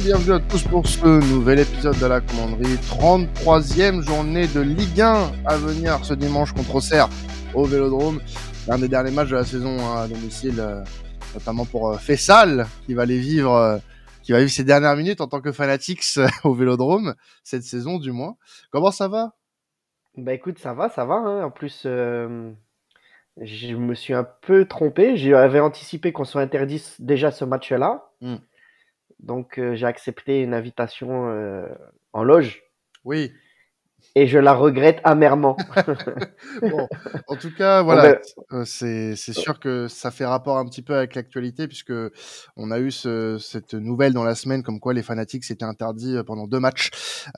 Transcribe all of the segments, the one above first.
et bienvenue à tous pour ce nouvel épisode de la commanderie. 33e journée de Ligue 1 à venir ce dimanche contre Auxerre au Vélodrome. L'un des derniers matchs de la saison à domicile, euh, notamment pour euh, Fessal qui va les vivre, euh, qui va vivre ses dernières minutes en tant que Fanatics au Vélodrome cette saison du moins. Comment ça va? Bah écoute, ça va, ça va. hein. En plus, euh, je me suis un peu trompé. J'avais anticipé qu'on soit interdit déjà ce match-là. Hmm. Donc euh, j'ai accepté une invitation euh, en loge Oui. et je la regrette amèrement. Bon, en tout cas, voilà, ben- euh, c'est sûr que ça fait rapport un petit peu avec l'actualité puisque on a eu ce, cette nouvelle dans la semaine comme quoi les fanatiques s'étaient interdits pendant deux matchs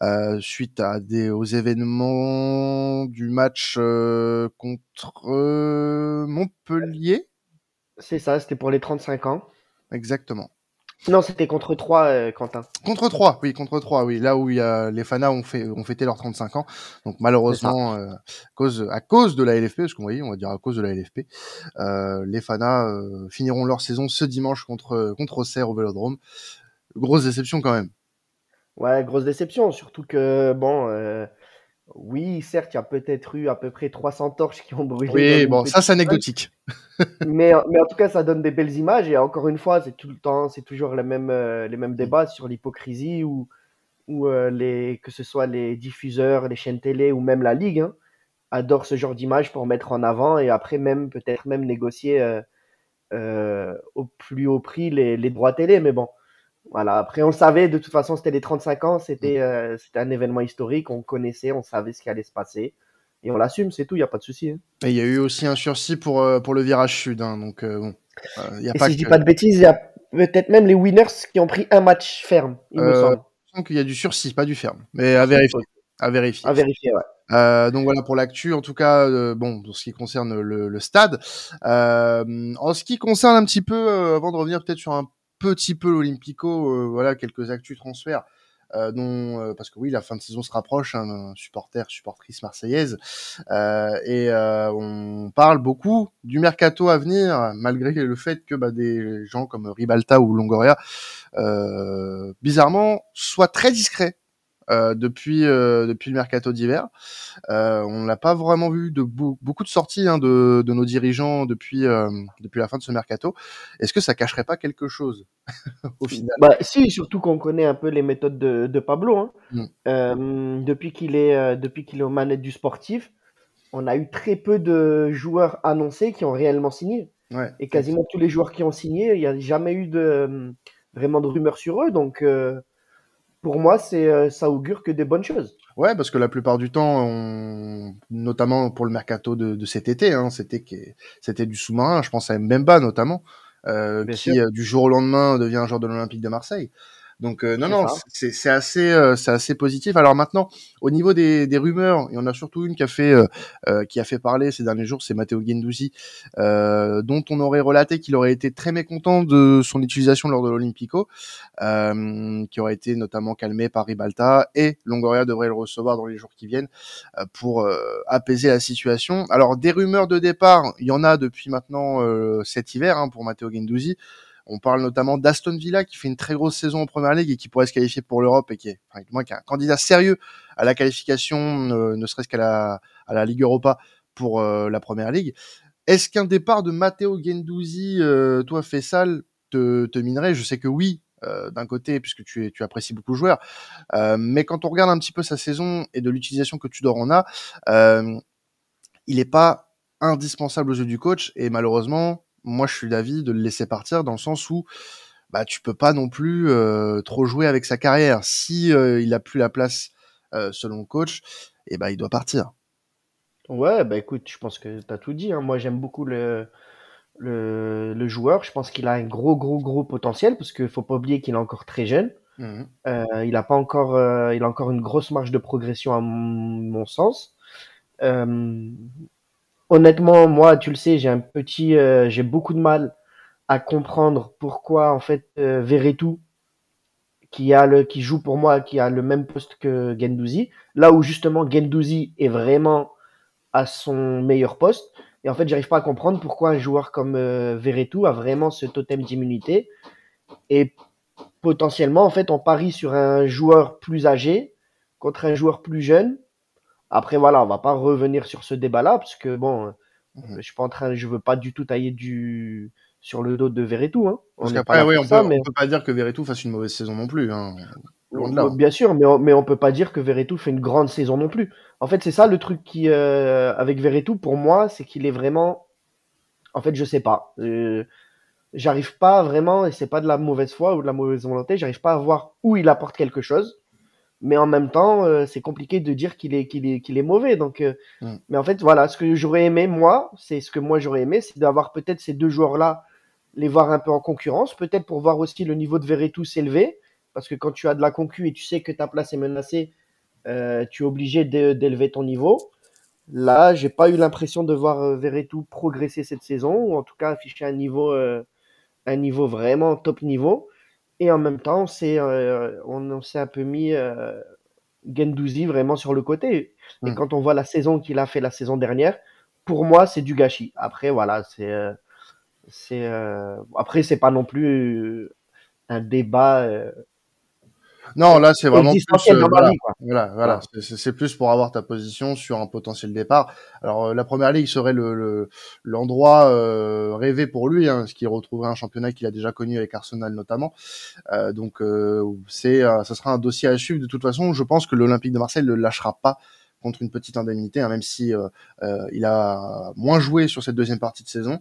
euh, suite à des aux événements du match contre Montpellier. C'est ça, c'était pour les 35 ans. Exactement. Non, c'était contre 3, Quentin. Contre 3, oui, contre 3, oui. Là où il y a, les fanas ont, fait, ont fêté leurs 35 ans. Donc malheureusement, euh, à, cause, à cause de la LFP, parce qu'on voyait, on va dire à cause de la LFP, euh, les fanas euh, finiront leur saison ce dimanche contre, contre Auxerre au Vélodrome. Grosse déception quand même. Ouais, grosse déception, surtout que, bon, euh, oui, certes, il y a peut-être eu à peu près 300 torches qui ont brûlé. Oui, bon, ça c'est anecdotique. Mais, mais en tout cas, ça donne des belles images. Et encore une fois, c'est tout le temps, c'est toujours les mêmes, euh, les mêmes débats sur l'hypocrisie ou, ou euh, les, que ce soit les diffuseurs, les chaînes télé ou même la ligue, hein, adorent ce genre d'image pour mettre en avant et après même peut-être même négocier euh, au plus haut prix les, les droits télé. Mais bon, voilà. Après, on le savait. De toute façon, c'était les 35 ans. C'était, euh, c'était un événement historique. On connaissait, on savait ce qui allait se passer. Et on l'assume, c'est tout. Il n'y a pas de souci. hein. Et il y a eu aussi un sursis pour, euh, pour le virage sud. Hein, donc euh, bon, euh, y a Et pas si je que... dis pas de bêtises, il y a peut-être même les winners qui ont pris un match ferme, il me Euh, semble. Je qu'il y a du sursis, pas du ferme. Mais à vérifier. À vérifier. À vérifier, ouais. Euh, donc voilà pour l'actu. En tout cas, euh, bon, pour ce qui concerne le, le stade. Euh, en ce qui concerne un petit peu, euh, avant de revenir peut-être sur un petit peu l'Olympico, euh, voilà quelques actus transferts. Euh, euh, parce que oui, la fin de saison se rapproche, hein, supporter, supportrice marseillaise, euh, et on parle beaucoup du mercato à venir, malgré le fait que bah, des gens comme Ribalta ou Longoria, bizarrement, soient très discrets euh, depuis euh, depuis le mercato d'hiver. Euh, on n'a pas vraiment vu de beaucoup de sorties hein, de, de nos dirigeants depuis depuis la fin de ce mercato. Est-ce que ça cacherait pas quelque chose au final? Bah, si, surtout qu'on connaît un peu les méthodes de, de Pablo. Hein. Mm. Depuis qu'il est, depuis qu'il est aux manettes du sportif, on a eu très peu de joueurs annoncés qui ont réellement signé. Ouais. Et quasiment tous les joueurs qui ont signé, il n'y a jamais eu de, vraiment de rumeurs sur eux. Donc, pour moi, c'est, euh, ça augure que des bonnes choses. Ouais, parce que la plupart du temps, on... notamment pour le mercato de, de cet été, hein, c'était du sous-marin. Je pense à Mbemba notamment, euh, qui sûr. euh, du jour au lendemain devient un joueur de l'Olympique de Marseille. Donc euh, non, C'est non, c'est assez, euh, c'est assez positif. Alors maintenant, au niveau des, des rumeurs, il y en a surtout une qui a fait, euh, euh, qui a fait parler ces derniers jours, c'est Matteo Guendouzi, euh, dont on aurait relaté qu'il aurait été très mécontent de son utilisation lors de l'Olympico, euh, qui aurait été notamment calmé par Ribalta et Longoria devrait le recevoir dans les jours qui viennent euh, pour euh, apaiser la situation. Alors des rumeurs de départ, il y en a depuis maintenant euh, cet hiver hein, pour Matteo Guendouzi. On parle notamment d'Aston Villa qui fait une très grosse saison en Première Ligue et qui pourrait se qualifier pour l'Europe et qui est, enfin, moins, qui est un candidat sérieux à la qualification, ne serait-ce qu'à la, à la Ligue Europa pour euh, la Première Ligue. Est-ce qu'un départ de Matteo Guendouzi, euh, toi, Fessal, te, te minerait? Je sais que oui, euh, d'un côté, puisque tu, es, tu apprécies beaucoup le joueur. Mais quand on regarde un petit peu sa saison et de l'utilisation que Tudor en a, il n'est pas indispensable aux yeux du coach. Et malheureusement, moi, je suis d'avis de le laisser partir dans le sens où bah, tu peux pas non plus euh, trop jouer avec sa carrière. Si euh, il a plus la place euh, selon le coach, et ben il doit partir. Ouais, bah écoute, je pense que tu as tout dit. hein. Moi, j'aime beaucoup le, le, le joueur. Je pense qu'il a un gros, gros, gros potentiel parce qu'il faut pas oublier qu'il est encore très jeune. Mhm. Euh, il a pas encore, il a encore une grosse marge de progression à mon, mon sens. Euh, honnêtement, moi, tu le sais, j'ai un petit, euh, j'ai beaucoup de mal à comprendre pourquoi en fait euh, qui a le, qui joue pour moi, qui a le même poste que Gendouzi, là où justement Gendouzi est vraiment à son meilleur poste. Et en fait, j'arrive pas à comprendre pourquoi un joueur comme euh, a vraiment ce totem d'immunité. Et potentiellement, en fait, on parie sur un joueur plus âgé contre un joueur plus jeune. Après, voilà, on va pas revenir sur ce débat-là, parce que bon, mhm. je suis pas en train, je veux pas du tout tailler du sur le dos de Verretou. Hein. Parce qu'après, oui, on, peut, mais... peut pas dire que Verretou fasse une mauvaise saison non plus. Hein. Bien sûr, mais on, mais on peut pas dire que Verretou fait une grande saison non plus. En fait, c'est ça le truc qui, euh, avec Verretou, pour moi, c'est qu'il est vraiment. En fait, je sais pas. Euh, j'arrive pas vraiment, et c'est pas de la mauvaise foi ou de la mauvaise volonté, j'arrive pas à voir où il apporte quelque chose. Mais en même temps, euh, c'est compliqué de dire qu'il est, qu'il est, qu'il est mauvais. Donc, euh, mm. Mais en fait, voilà, ce que j'aurais aimé, moi, c'est ce que moi j'aurais aimé, c'est d'avoir peut-être ces deux joueurs-là, les voir un peu en concurrence, peut-être pour voir aussi le niveau de Verretou s'élever. Parce que quand tu as de la concu et tu sais que ta place est menacée, euh, tu es obligé d'élever ton niveau. Là, j'ai pas eu l'impression de voir Verretou progresser cette saison, ou en tout cas afficher un niveau un niveau vraiment top niveau. Et en même temps, c'est, euh, on, s'est un peu mis euh, Gendouzi vraiment sur le côté. Et mm. quand on voit la saison qu'il a fait la saison dernière, pour moi, c'est du gâchis. Après, voilà, c'est. Euh, c'est après, c'est pas non plus un débat non, là, c'est vraiment plus, euh, voilà, voilà, c'est plus pour avoir ta position sur un potentiel départ. Alors, euh, la première ligue serait le l'endroit euh, rêvé pour lui, hein, ce qui retrouverait un championnat qu'il a déjà connu avec Arsenal notamment. donc, c'est, ça sera un dossier à suivre de toute façon. Je pense que l'Olympique de Marseille ne lâchera pas contre une petite indemnité, hein, même si il a moins joué sur cette deuxième partie de saison.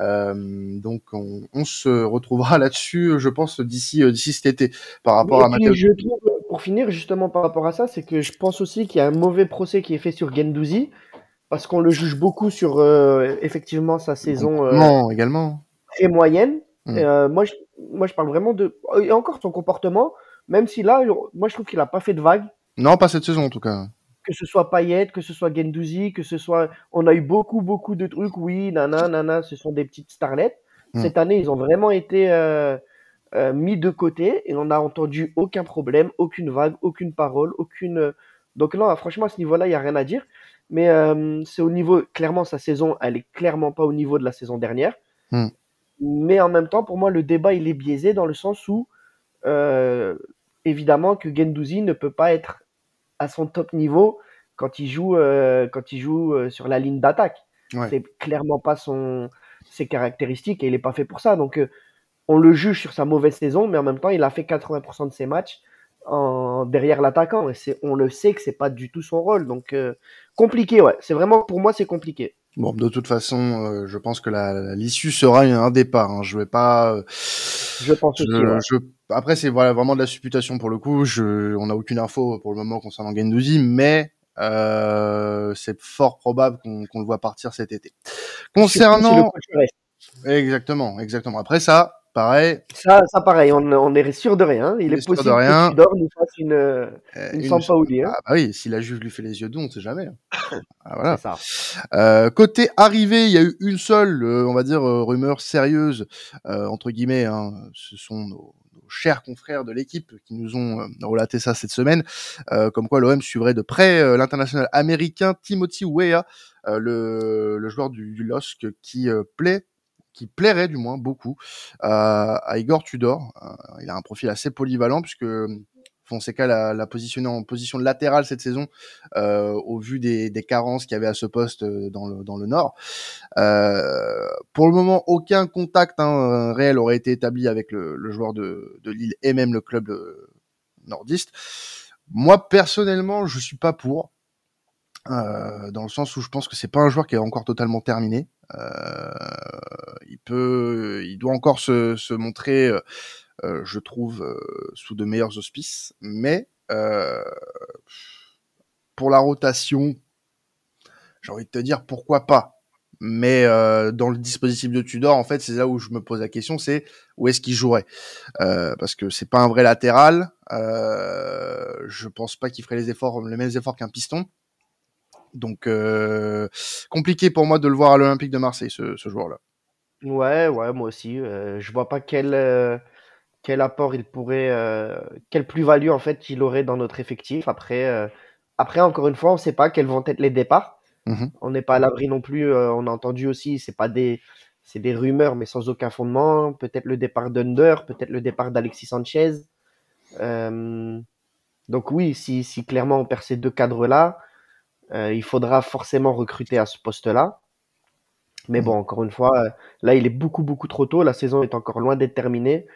Euh, donc on, on, se retrouvera là-dessus, je pense, d'ici euh, d'ici cet été par rapport à Matteo. Je trouve, pour finir justement par rapport à ça, c'est que je pense aussi qu'il y a un mauvais procès qui est fait sur Gendouzi parce qu'on le juge beaucoup sur euh, effectivement sa saison euh, également très moyenne. Mm. moi, je, moi, je parle vraiment de et encore son comportement, même si là, moi, je trouve qu'il a pas fait de vague. Non, pas cette saison en tout cas que ce soit Payet, que ce soit Gendouzi, que ce soit. On a eu beaucoup, beaucoup de trucs. Oui, nana, nana, ce sont des petites starlettes. Mm. Cette année, ils ont vraiment été euh, euh, mis de côté et on n'a entendu aucun problème, aucune vague, aucune parole, aucune. Donc, non, franchement, à ce niveau-là, il n'y a rien à dire. Mais euh, c'est au niveau. Clairement, sa saison, elle est clairement pas au niveau de la saison dernière. Mm. Mais en même temps, pour moi, le débat, il est biaisé dans le sens où, évidemment, que Gendouzi ne peut pas être à son top niveau quand il joue, euh, quand il joue euh, sur la ligne d'attaque. C'est clairement pas son, ses caractéristiques et il n'est pas fait pour ça. Donc, euh, on le juge sur sa mauvaise saison, mais en même temps, il a fait 80% de ses matchs en, derrière l'attaquant. Et c'est, on le sait que c'est pas du tout son rôle. Donc, compliqué, ouais. C'est vraiment, pour moi, c'est compliqué. Bon, de toute façon, je pense que la, l'issue sera un départ. Hein. Je vais pas. je pense aussi. Après, c'est voilà, vraiment de la supputation pour le coup. Je... On n'a aucune info pour le moment concernant Gendouzi, mais euh, c'est fort probable qu'on le voit partir cet été. Concernant... Exactement, exactement. Après ça, pareil. Ça, ça pareil, on, on est sûr de rien. Il, est, possible que Tudor nous fasse une, euh, une, une hein. Ah bah oui, si la juge lui fait les yeux doux, on ne sait jamais. ah, voilà. Ça. Euh, côté arrivée, il y a eu une seule, euh, on va dire, euh, rumeur sérieuse, entre guillemets. Hein, ce sont nos, chers confrères de l'équipe qui nous ont euh, relaté ça cette semaine, euh, comme quoi l'OM suivrait de près euh, l'international américain Timothy Weah, le, joueur du, du LOSC qui plaît qui plairait du moins beaucoup à Igor Tudor. il a un profil assez polyvalent puisque Fonseca l'a, positionné en position latérale cette saison euh, au vu des, des carences qu'il y avait à ce poste euh, dans le, dans le Nord. Euh, pour le moment, aucun contact hein, réel aurait été établi avec le, le joueur de, de, Lille et même le club euh, nordiste. Moi, personnellement, je suis pas pour. Euh, dans le sens où je pense que c'est pas un joueur qui est encore totalement terminé. Euh, il peut, il doit encore se, se montrer euh, je trouve, euh, sous de meilleurs auspices. Mais euh, pour la rotation, j'ai envie de te dire pourquoi pas. Mais euh, dans le dispositif de Tudor, en fait, c'est là où je me pose la question, c'est où est-ce qu'il jouerait? Euh, Parce que c'est pas un vrai latéral. Euh, je pense pas qu'il ferait les mêmes efforts qu'un piston. Donc compliqué pour moi de le voir à l'Olympique de Marseille, ce, ce joueur-là. Ouais, ouais, moi aussi. je vois pas quel quel apport il pourrait, euh, quelle plus-value en fait il aurait dans notre effectif. Après, euh, après encore une fois, on ne sait pas quels vont être les départs. Mmh on n'est pas à l'abri non plus. Euh, on a entendu aussi, c'est pas des, c'est des rumeurs, mais sans aucun fondement. Peut-être le départ d'Under, peut-être le départ d'Alexis Sanchez. Donc oui, si, si, clairement on perd ces deux cadres-là, il faudra forcément recruter à ce poste-là. Mais bon, encore une fois, là, il est beaucoup, beaucoup trop tôt. La saison est encore loin d'être terminée.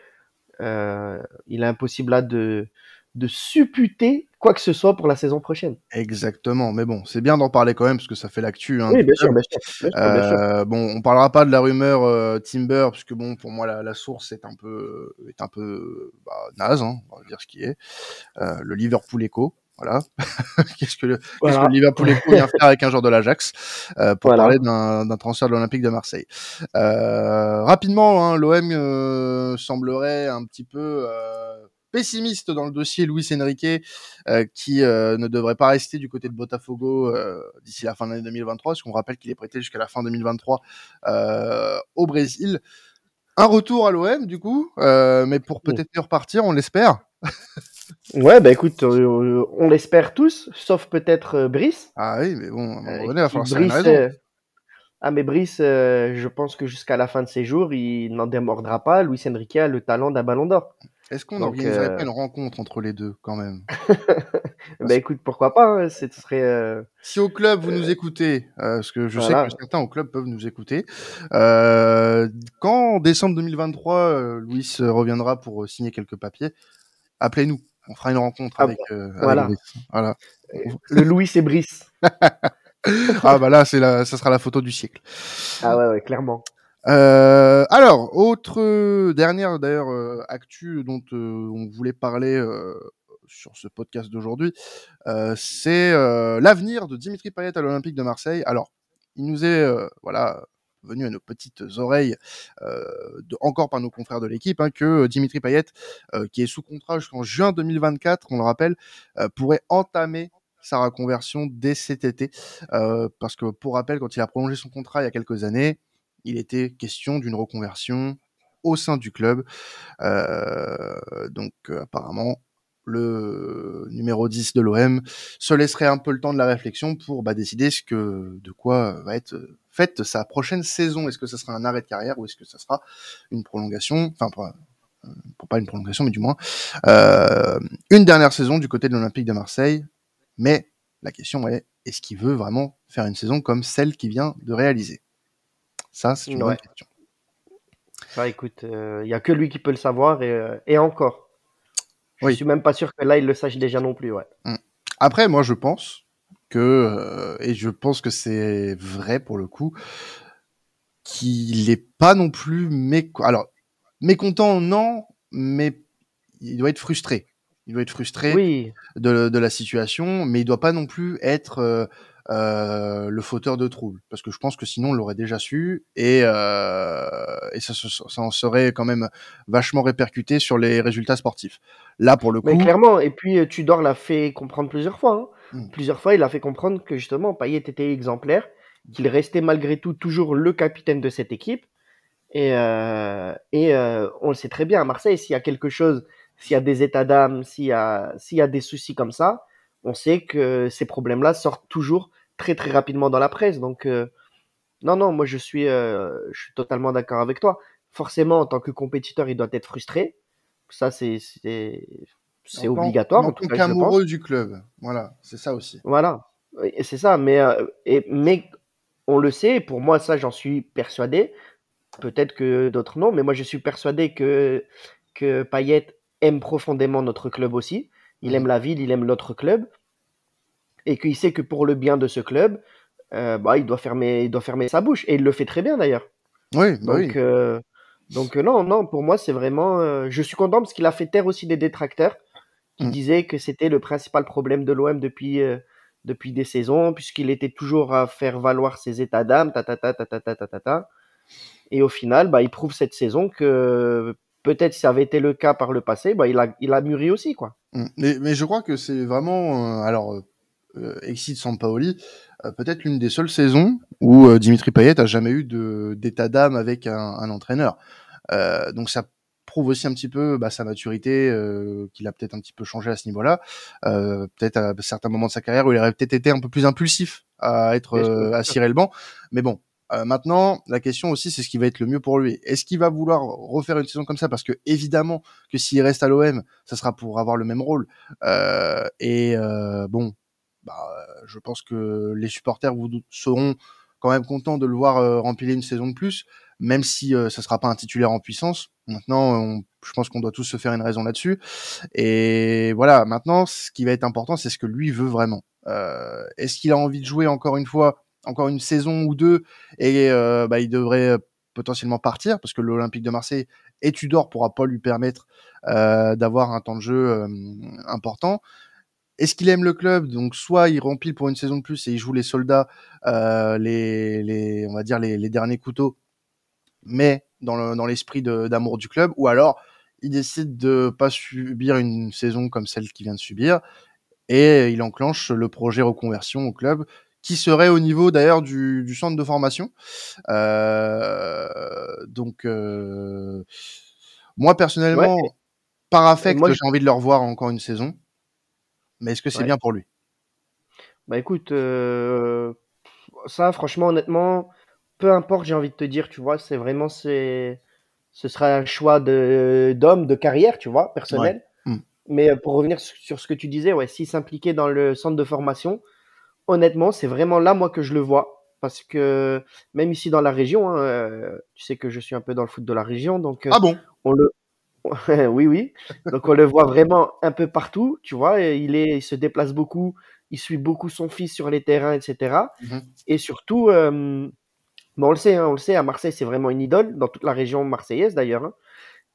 Euh, il est impossible là de, de supputer quoi que ce soit pour la saison prochaine. Exactement, mais bon, c'est bien d'en parler quand même parce que ça fait l'actu. Hein, oui, bien sûr, bien sûr, euh, Bon, on parlera pas de la rumeur euh, Timber puisque bon, pour moi la, la, source est un peu est un peu bah, naze, hein, on va dire ce qui est. Euh, le Liverpool Echo, voilà. qu'est-ce que le, voilà. qu que Liverpool Echo vient faire avec un joueur de l'Ajax euh, pour voilà. parler d'un transfert de l'Olympique de Marseille. Euh, rapidement, hein, l'OM euh, semblerait un petit peu pessimiste dans le dossier Luis Enrique, euh, qui euh, ne devrait pas rester du côté de Botafogo euh, d'ici la fin de l'année 2023, parce qu'on rappelle qu'il est prêté jusqu'à la fin 2023 au Brésil. Un retour à l'OM, du coup, mais pour peut-être repartir, on l'espère. ouais, bah écoute, on l'espère tous, sauf peut-être Brice. Ah oui, mais bon, à un moment donné, il va falloir Brice. Ah mais Brice, je pense que jusqu'à la fin de ses jours, il n'en démordra pas. Luis Enrique a le talent d'un ballon d'or. Est-ce qu'on organiserait euh... pas une rencontre entre les deux quand même? Bah écoute, pourquoi pas hein, Ce serait. Euh... Si au club vous nous écoutez, euh, parce que je voilà. sais que certains au club peuvent nous écouter, euh, quand en décembre 2023, Louis reviendra pour signer quelques papiers, appelez-nous. On fera une rencontre ah, avec, voilà. avec voilà. Le Louis et Brice. ah bah là, c'est la, ça sera la photo du siècle. Ah ouais, ouais clairement. Euh, alors, autre euh, dernière d'ailleurs euh, actu dont euh, on voulait parler euh, sur ce podcast d'aujourd'hui, c'est l'avenir de Dimitri Payet à l'Olympique de Marseille. Alors, il nous est voilà venu à nos petites oreilles, de, encore par nos confrères de l'équipe, hein, que Dimitri Payet, qui est sous contrat jusqu'en juin 2024, on le rappelle, pourrait entamer sa reconversion dès cet été, parce que pour rappel, quand il a prolongé son contrat il y a quelques années, il était question d'une reconversion au sein du club. Euh, donc euh, apparemment, le numéro 10 de l'OM se laisserait un peu le temps de la réflexion pour bah, décider de quoi va être faite sa prochaine saison. Est-ce que ce sera un arrêt de carrière ou est-ce que ce sera une prolongation? Enfin, pour, pour, pas une prolongation, mais du moins euh, une dernière saison du côté de l'Olympique de Marseille. Mais la question est, est-ce qu'il veut vraiment faire une saison comme celle qu'il vient de réaliser? Ça, c'est une ouais. bonne question. Bah écoute, il euh, n'y a que lui qui peut le savoir et, euh, et encore. Je oui. suis même pas sûr que là, il le sache déjà non plus. Ouais. Mmh. Après, moi, je pense que, euh, et je pense que c'est vrai pour le coup, qu'il n'est pas non plus mécontent. Alors, mécontent, non, mais il doit être frustré. Il doit être frustré oui. de, de, la situation, mais il doit pas non plus être euh, euh, le fauteur de troubles, parce que je pense que sinon on l'aurait déjà su et, euh, et ça, ça, ça, en serait quand même vachement répercuté sur les résultats sportifs. Là, pour le coup, Mais clairement. Et puis euh, Tudor l'a fait comprendre plusieurs fois. Hein. Mmh. Plusieurs fois, il a fait comprendre que justement Payet était exemplaire, qu'il restait malgré tout toujours le capitaine de cette équipe. Et, euh, et euh, on le sait très bien à Marseille, s'il y a quelque chose, s'il y a des états d'âme, s'il y a, s'il y a des soucis comme ça, on sait que ces problèmes-là sortent toujours très très rapidement dans la presse. Donc euh, non, non, moi je suis, euh, je suis totalement d'accord avec toi. Forcément, en tant que compétiteur, il doit être frustré. Ça, c'est c'est obligatoire. En, tant qu'amoureux du club, voilà, c'est ça aussi. Voilà, c'est ça. Mais euh, et, mais on le sait. Pour moi, ça, j'en suis persuadé. Peut-être que d'autres non, mais moi, je suis persuadé que que Payet aime profondément notre club aussi. Il aime la ville, il aime l'autre club. Et qu'il sait que pour le bien de ce club, euh, bah, il, doit fermer, il doit fermer sa bouche. Et il le fait très bien d'ailleurs. Oui, bah donc, oui. Euh, donc non, non, pour moi, c'est vraiment. Je suis content parce qu'il a fait taire aussi des détracteurs qui mm. disaient que c'était le principal problème de l'OM depuis, euh, depuis des saisons, puisqu'il était toujours à faire valoir ses états d'âme, ta, ta, ta, ta, ta, ta, ta, ta, ta. Et au final, bah, il prouve cette saison que peut-être si ça avait été le cas par le passé, bah, il, a, il a mûri aussi. quoi. Mm. Mais, mais je crois que c'est vraiment. Euh, alors, euh, Exit Sampaoli, euh, peut-être l'une des seules saisons où euh, Dimitri Payet a jamais eu d'état d'âme avec un, un entraîneur. Donc ça prouve aussi un petit peu bah, sa maturité, euh, qu'il a peut-être un petit peu changé à ce niveau-là. Euh, peut-être à certains moments de sa carrière où il aurait peut-être été un peu plus impulsif à être à cirer le banc. Mais bon, Euh, maintenant, la question aussi, c'est ce qui va être le mieux pour lui. Est-ce qu'il va vouloir refaire une saison comme ça? Parce que évidemment que s'il reste à l'OM, ça sera pour avoir le même rôle. Euh, et euh, bon, bah, je pense que les supporters vous seront quand même contents de le voir euh, remplir une saison de plus, même si euh, ça sera pas un titulaire en puissance. Maintenant, on, je pense qu'on doit tous se faire une raison là-dessus. Et voilà, maintenant, ce qui va être important, c'est ce que lui veut vraiment. Euh, Est-ce qu'il a envie de jouer encore une fois, encore une saison ou deux, et euh, bah, il devrait euh, potentiellement partir parce que l'Olympique de Marseille et Tudor pourra pas lui permettre euh, d'avoir un temps de jeu euh, important. Est-ce qu'il aime le club? Donc soit il remplit pour une saison de plus et il joue les soldats, les, les, on va dire les, les derniers couteaux, mais dans l'esprit le, d'amour du club, ou alors il décide de pas subir une saison comme celle qu'il vient de subir et il enclenche le projet reconversion au club qui serait au niveau d'ailleurs du, du, centre de formation. Euh, donc euh, moi personnellement, ouais. par affect, j'ai je... envie de le revoir encore une saison. Mais est-ce que c'est ouais. bien pour lui? Bah écoute, euh, ça franchement honnêtement, peu importe, j'ai envie de te dire, tu vois, c'est vraiment c'est ce sera un choix de d'homme, de carrière, tu vois, personnel. Ouais. Mm. Mais euh, pour revenir sur ce que tu disais, ouais, s'il s'impliquait dans le centre de formation, honnêtement, c'est vraiment là moi que je le vois parce que même ici dans la région, hein, euh, tu sais que je suis un peu dans le foot de la région, donc euh, ah bon? on le oui oui, donc on le voit vraiment un peu partout, tu vois, il est, il se déplace beaucoup, il suit beaucoup son fils sur les terrains, etc. Mm -hmm. Et surtout, euh, bon, on le sait, hein, on le sait, à Marseille c'est vraiment une idole dans toute la région marseillaise d'ailleurs, hein.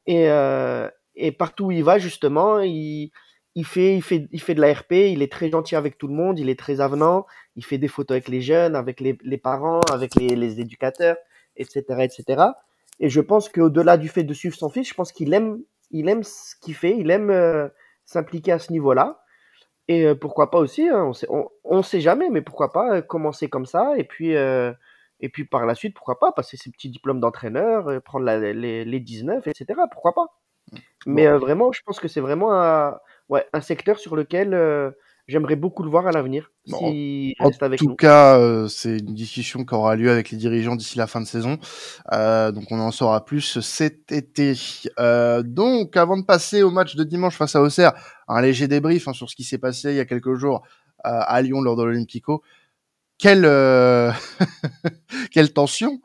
et euh, et partout où il va justement, il il fait, il, fait, il fait de la RP, il est très gentil avec tout le monde, il est très avenant, il fait des photos avec les jeunes, avec les, les parents, avec les, les, éducateurs, etc., etc. Et je pense qu'au-delà du fait de suivre son fils, je pense qu'il aime, il aime ce qu'il fait, il aime euh, s'impliquer à ce niveau-là. Et euh, pourquoi pas aussi, hein, on on, sait jamais, mais pourquoi pas euh, commencer comme ça et puis euh, et puis par la suite, pourquoi pas passer ses petits diplômes d'entraîneur, euh, prendre la, les, les 19, etc. Pourquoi pas Mais vraiment, je pense que c'est vraiment un ouais, un secteur sur lequel euh, j'aimerais beaucoup le voir à l'avenir. Si en tout nous. cas, euh, c'est une discussion qui aura lieu avec les dirigeants d'ici la fin de saison. Euh, donc on en saura plus cet été. Euh, donc avant de passer au match de dimanche face à Auxerre, un léger débrief hein, sur ce qui s'est passé il y a quelques jours à Lyon lors de l'Olympico. Quelle euh, quelle tension,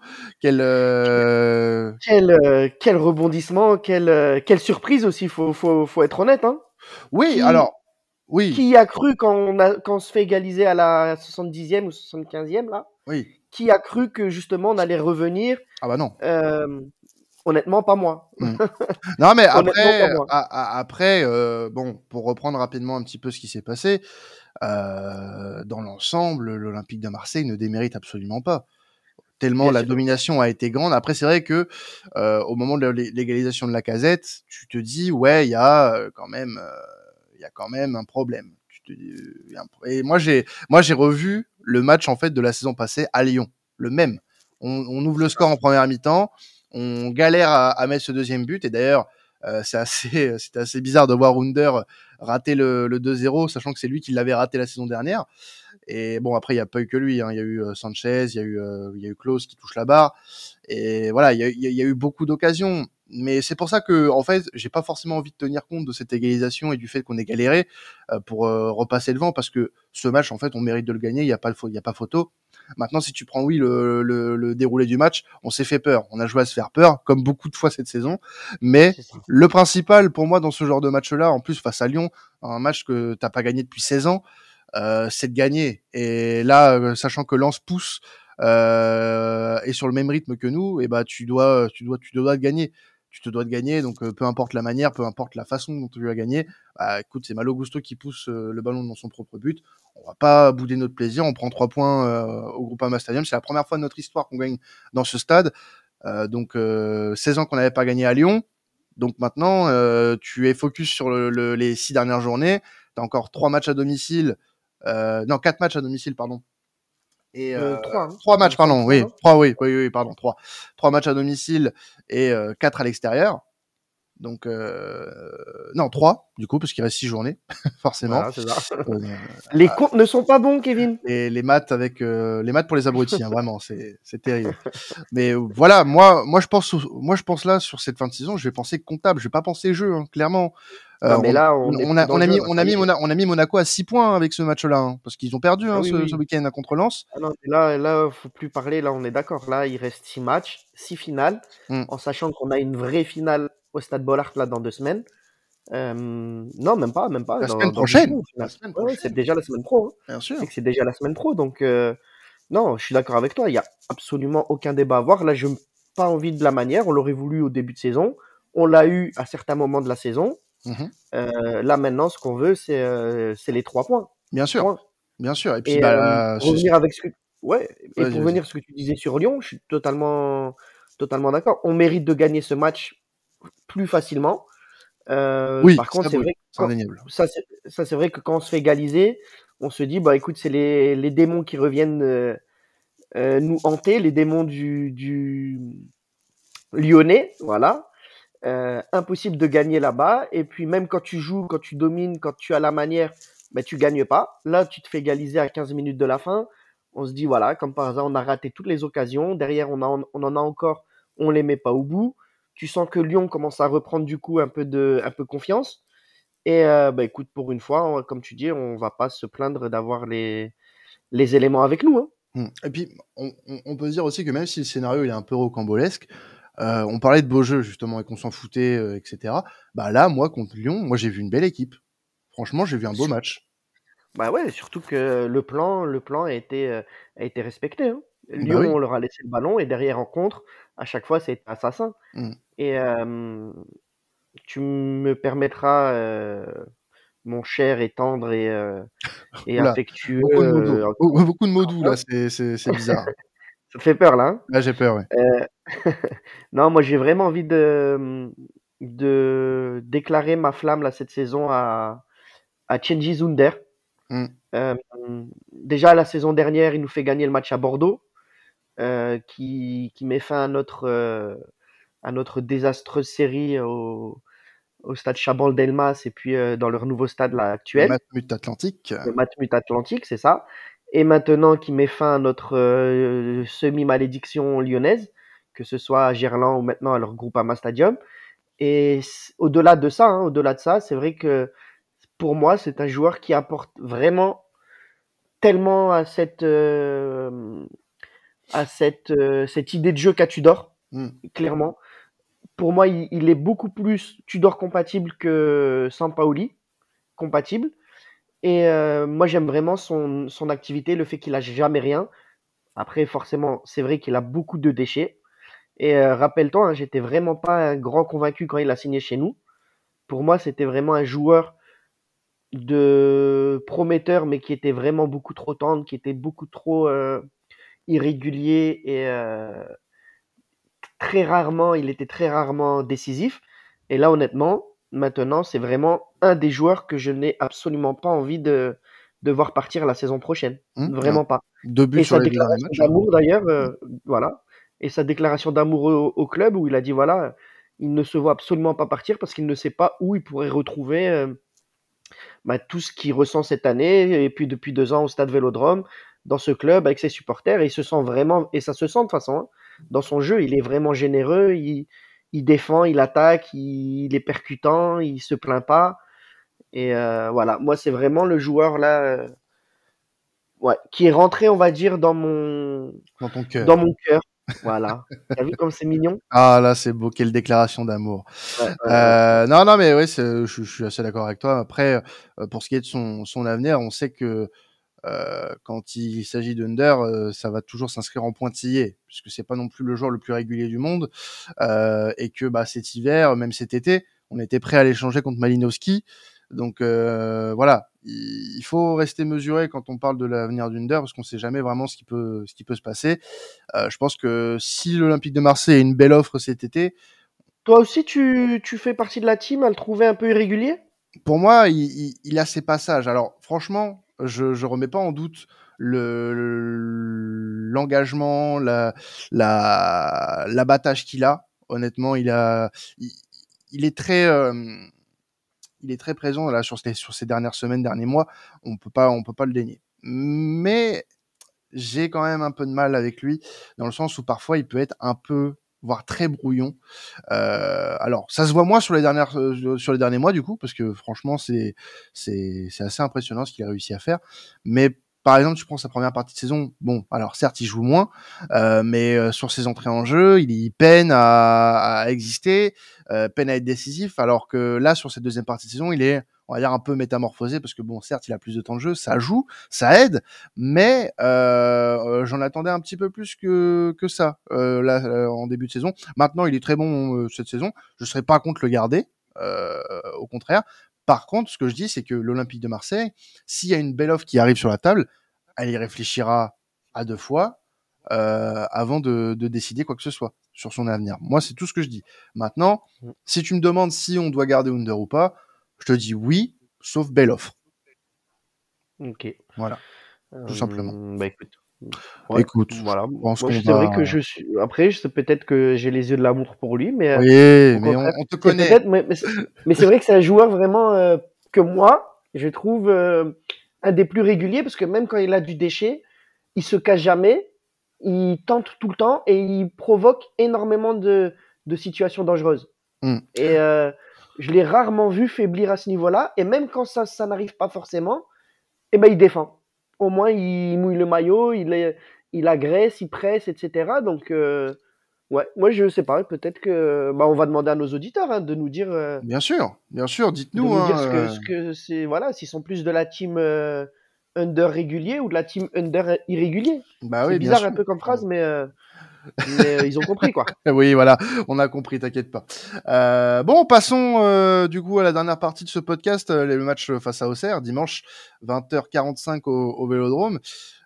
euh, quel quel rebondissement, quelle quelle surprise aussi. Faut faut faut être honnête hein. Oui, qui, alors, oui. Qui a cru quand on, a, quand on se fait égaliser à la 70e ou 75e, là? Oui. Qui a cru que justement on allait revenir Ah bah non. Euh, honnêtement, pas moi. Mmh. Non, mais après, à, après euh, bon, pour reprendre rapidement un petit peu ce qui s'est passé, euh, dans l'ensemble, l'Olympique de Marseille ne démérite absolument pas tellement Bien la sûr. domination a été grande. Après, c'est vrai que euh, au moment de l'égalisation de la casette, tu te dis ouais, il y a quand même, il y a quand même un problème. Te, et moi j'ai, moi j'ai revu le match en fait de la saison passée à Lyon, le même. On, on ouvre le score en première mi-temps, on galère à, à, mettre ce deuxième but et d'ailleurs. Euh, c'est assez, c'était assez bizarre de voir Wunder rater le, le 2-0, sachant que c'est lui qui l'avait raté la saison dernière. Et bon, après, il n'y a pas eu que lui. Hein. Il y a eu euh, Sanchez, il y a eu, euh, il y a eu Klaus qui touche la barre. Et voilà, il y a eu beaucoup d'occasions. Mais c'est pour ça que, en fait, j'ai pas forcément envie de tenir compte de cette égalisation et du fait qu'on ait galéré euh, pour euh, repasser devant, parce que ce match, en fait, on mérite de le gagner. Il n'y a pas, il y a pas photo. Maintenant, si tu prends, oui, le, le, le déroulé du match, on s'est fait peur. On a joué à se faire peur, comme beaucoup de fois cette saison. Mais le principal pour moi dans ce genre de match-là, en plus face à Lyon, un match que t'as pas gagné depuis 16 ans, euh, c'est de gagner. Et là, euh, sachant que Lance pousse euh, et sur le même rythme que nous, et bah tu dois, tu dois, tu dois gagner. Tu te dois de gagner, donc peu importe la manière, peu importe la façon dont tu vas gagner. Bah, écoute, c'est Malo Gusto qui pousse le ballon dans son propre but. On va pas bouder notre plaisir. On prend trois points au Groupama Stadium. C'est la première fois de notre histoire qu'on gagne dans ce stade. donc 16 ans qu'on n'avait pas gagné à Lyon. Donc maintenant, tu es focus sur le, le, les six dernières journées. Tu as encore trois matchs à domicile non, quatre matchs à domicile, pardon. Et euh, euh, trois, hein. trois matchs, pardon, oui, trois, oui, oui, oui, pardon, trois, trois matchs à domicile et euh, quatre à l'extérieur. Donc, euh, non, 3, du coup, parce qu'il reste 6 journées, forcément. Voilà. Euh, Les comptes ne sont pas bons, Kevin. et les maths avec euh, les maths pour les abrutis, hein, vraiment, c'est c'est terrible. Mais euh, voilà, moi, moi je pense, moi je pense là sur cette fin de saison, je vais penser comptable, je vais pas penser jeu, hein, clairement. Euh, Non, mais on- là, on, on, est on a, on mis, là, on ça a y mis, est. Mona- on a mis Monaco à 6 points avec ce match-là, hein, parce qu'ils ont perdu Ah hein, oui, ce, oui. ce week-end contre Lens. Ah non, là, là, faut plus parler. Là, on est d'accord. Là, il reste six matchs, six finales, Mm. en sachant qu'on a une vraie finale au Stade Bollard là dans deux semaines. Euh, non, même pas, même pas. La dans, semaine dans prochaine. Ouais, c'est déjà la semaine pro. hein. Bien sûr. C'est déjà la semaine pro. Donc, euh, non, je suis d'accord avec toi. Il y a absolument aucun débat à avoir. Là, je n'ai pas envie de la manière. On l'aurait voulu au début de saison. On l'a eu à certains moments de la saison. Mhm. Euh, là, maintenant, ce qu'on veut, c'est euh, les trois points. Bien sûr, bien sûr. Et puis, Et bah, euh, pour revenir avec ce que ouais, et pour ce que tu disais sur Lyon, je suis totalement totalement d'accord. On mérite de gagner ce match plus facilement. Euh, oui, par contre, c'est vrai quand- ça c'est vrai que quand on se fait égaliser, on se dit bah écoute, c'est les, les démons qui reviennent euh, euh, nous hanter, les démons du du lyonnais, voilà. Euh, impossible de gagner là-bas. Et puis même quand tu joues, quand tu domines, quand tu as la manière, ben, tu gagnes pas. Là, tu te fais égaliser à 15 minutes de la fin. On se dit, voilà, comme par hasard, on a raté toutes les occasions. Derrière, on, a, on en a encore, on les met pas au bout. Tu sens que Lyon commence à reprendre du coup un peu de un peu confiance. Et euh, bah, écoute, pour une fois, comme tu dis, on va pas se plaindre d'avoir les, les éléments avec nous. Hein. Mm. Et puis, on, on- peut dire aussi que même si le scénario est un peu rocambolesque, euh, on parlait de beaux jeux justement et qu'on s'en foutait, euh, etc. Bah là, moi contre Lyon, moi j'ai vu une belle équipe. Franchement, j'ai vu un beau match. Bah ouais, surtout que le plan, le plan a été, euh, a été respecté. hein. Lyon, Bah oui. on leur a laissé le ballon et derrière en contre, à chaque fois, c'est assassin. Mm. Et tu me permettras, mon cher et tendre et, et Oula, affectueux. Beaucoup de mots doux, Be- beaucoup de mots doux là, c'est bizarre. Ça te fait peur là. hein Là, j'ai peur, ouais. Euh, non, moi j'ai vraiment envie de, de déclarer ma flamme là, cette saison à, à Chenji Zunder. Mm. Euh, déjà la saison dernière, il nous fait gagner le match à Bordeaux, euh, qui, qui met fin à notre, à notre désastreuse série au, au stade Chabal Delmas et puis euh, dans leur nouveau stade là, Le actuel, Matmut Atlantique. le Matmut Atlantique, c'est ça. Et maintenant qui met fin à notre euh, semi-malédiction lyonnaise, que ce soit à Gerland ou maintenant à leur groupe Ama Stadium. Et au-delà de ça, hein, au-delà de ça, c'est vrai que pour moi, c'est un joueur qui apporte vraiment tellement à cette, euh, à cette, euh, cette idée de jeu qu'a Tudor, Mm. clairement. Pour moi, il, il est beaucoup plus Tudor compatible que Sampaoli compatible. Et euh, moi, j'aime vraiment son, son activité, le fait qu'il a jamais rien. Après, forcément, c'est vrai qu'il a beaucoup de déchets. Et euh, rappelle-toi, hein, j'étais vraiment pas un grand convaincu quand il a signé chez nous. Pour moi, c'était vraiment un joueur de prometteur, mais qui était vraiment beaucoup trop tendre, qui était beaucoup trop euh, irrégulier et très rarement, il était très rarement décisif. Et là, honnêtement, maintenant, c'est vraiment un des joueurs que je n'ai absolument pas envie de, de voir partir la saison prochaine. Mm. Vraiment pas. Deux buts Et sur sa les déclaration d'amour d'ailleurs, euh, voilà. Et sa déclaration d'amour au, au club où il a dit voilà, il ne se voit absolument pas partir parce qu'il ne sait pas où il pourrait retrouver euh, bah, tout ce qu'il ressent cette année et puis depuis deux ans au stade Vélodrome dans ce club avec ses supporters et il se sent vraiment et ça se sent de toute façon hein, dans son jeu il est vraiment généreux il, il défend il attaque il, il est percutant il se plaint pas et euh, voilà moi c'est vraiment le joueur là euh, ouais qui est rentré on va dire dans mon Dans ton cœur. dans mon cœur voilà t'as vu comme c'est mignon? Ah là, c'est beau, quelle déclaration d'amour. Ouais, ouais, ouais. Euh, non, non, mais oui, je, je suis assez d'accord avec toi. Après, pour ce qui est de son, son avenir, on sait que euh, quand il s'agit d'Under, euh, ça va toujours s'inscrire en pointillé, puisque c'est pas non plus le joueur le plus régulier du monde, euh, et que bah, cet hiver, même cet été, on était prêt à l'échanger contre Malinowski. Donc voilà, il, faut rester mesuré quand on parle de l'avenir d'Under, parce qu'on sait jamais vraiment ce qui peut, ce qui peut se passer. Je pense que si l'Olympique de Marseille a une belle offre cet été, toi aussi tu, tu fais partie de la team à le trouver un peu irrégulier? Pour moi, il, il, il a ses passages. Alors, franchement, je je remets pas en doute le le- l'engagement, la la l'abattage qu'il a. Honnêtement, il a il, est très il est très présent là sur ces, sur ces dernières semaines, derniers mois. On peut pas, on peut pas le dénier. Mais j'ai quand même un peu de mal avec lui dans le sens où parfois il peut être un peu voire très brouillon. Euh, alors, ça se voit moins sur les dernières, euh, sur les derniers mois du coup, parce que franchement, c'est c'est c'est assez impressionnant ce qu'il a réussi à faire. Mais par exemple, tu prends sa première partie de saison, bon, alors certes, il joue moins, euh, mais euh, sur ses entrées en jeu, il, peine à, exister, euh, peine à être décisif, alors que là, sur cette deuxième partie de saison, il est, on va dire, un peu métamorphosé, parce que bon, certes, il a plus de temps de jeu, ça joue, ça aide, mais j'en attendais un petit peu plus que, que ça, là, en début de saison. Maintenant, il est très bon cette saison, je serais pas contre le garder, au contraire, par contre, ce que je dis, c'est que l'Olympique de Marseille, s'il y a une belle offre qui arrive sur la table, elle y réfléchira à deux fois euh, avant de, décider quoi que ce soit sur son avenir. Moi, c'est tout ce que je dis. Maintenant, mm. si tu me demandes si on doit garder Under ou pas, je te dis oui, sauf belle offre. Ok. Voilà. Tout simplement. Euh, bah écoute, Écoute, voilà. c'est vrai que je suis. Après, peut-être que j'ai les yeux de l'amour pour lui, mais. Euh, oui, mais on, te connaît. Mais, mais c'est vrai que c'est un joueur vraiment euh, que moi, je trouve euh, un des plus réguliers parce que même quand il a du déchet, il se cache jamais, il tente tout le temps et il provoque énormément de, de situations dangereuses. Hmm. Et je l'ai rarement vu faiblir à ce niveau-là. Et même quand ça, ça n'arrive pas forcément, eh ben, il défend au moins il mouille le maillot, il, il agresse, il presse, etc. Donc, euh, ouais, moi je sais pas, peut-être que. Bah, on va demander à nos auditeurs hein, de nous dire. Euh, bien sûr, bien sûr, dites-nous. Hein, ce que, euh. ce que c'est. Voilà, s'ils sont plus de la team under régulier ou de la team under irrégulier. Bah oui, c'est bizarre un peu comme phrase, mais. Mais ils ont compris quoi. oui, voilà, on a compris, t'inquiète pas. Euh, bon, passons euh, du coup à la dernière partie de ce podcast, euh, le match face à Auxerre, dimanche 20h45 au, au Vélodrome.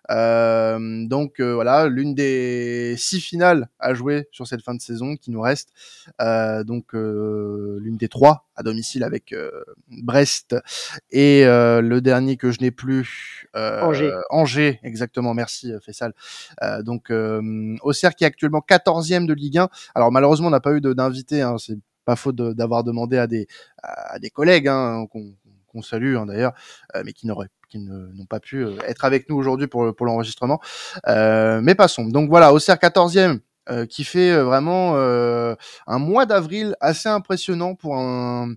Euh, donc euh, voilà, l'une des six finales à jouer sur cette fin de saison qui nous reste. Euh, donc l'une des trois à domicile avec Brest et le dernier que je n'ai plus. Angers. Angers, exactement. Merci Fessal. donc Auxerre qui est actuellement 14e de Ligue 1. Alors malheureusement on n'a pas eu d'invité. Hein, c'est pas faute d'avoir demandé à des à des collègues hein, qu'on salue hein, d'ailleurs, mais qui n'auraient qui n'ont pas pu euh, être avec nous aujourd'hui pour, pour l'enregistrement. Euh, mais passons. Donc voilà, Auxerre 14e, euh, qui fait euh, vraiment un mois d'avril assez impressionnant pour un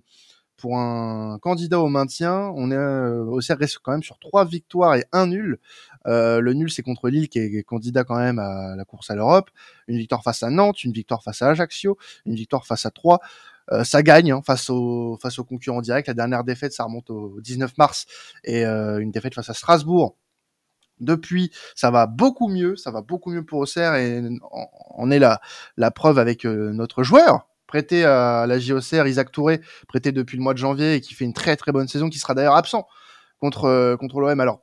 pour un candidat au maintien. On est Auxerre reste quand même sur trois victoires et un nul. le nul c'est contre Lille qui est candidat quand même à la course à l'Europe. Une victoire face à Nantes, une victoire face à Ajaccio, une victoire face à Troyes. Euh, ça gagne hein, face aux face aux concurrents directs. La dernière défaite, ça remonte au 19 mars et euh, une défaite face à Strasbourg. Depuis, ça va beaucoup mieux, ça va beaucoup mieux pour Auxerre et on est la, la preuve avec euh, notre joueur prêté à la JOCR, Isaac Touré, prêté depuis le mois de janvier et qui fait une très très bonne saison, qui sera d'ailleurs absent contre contre l'OM. Alors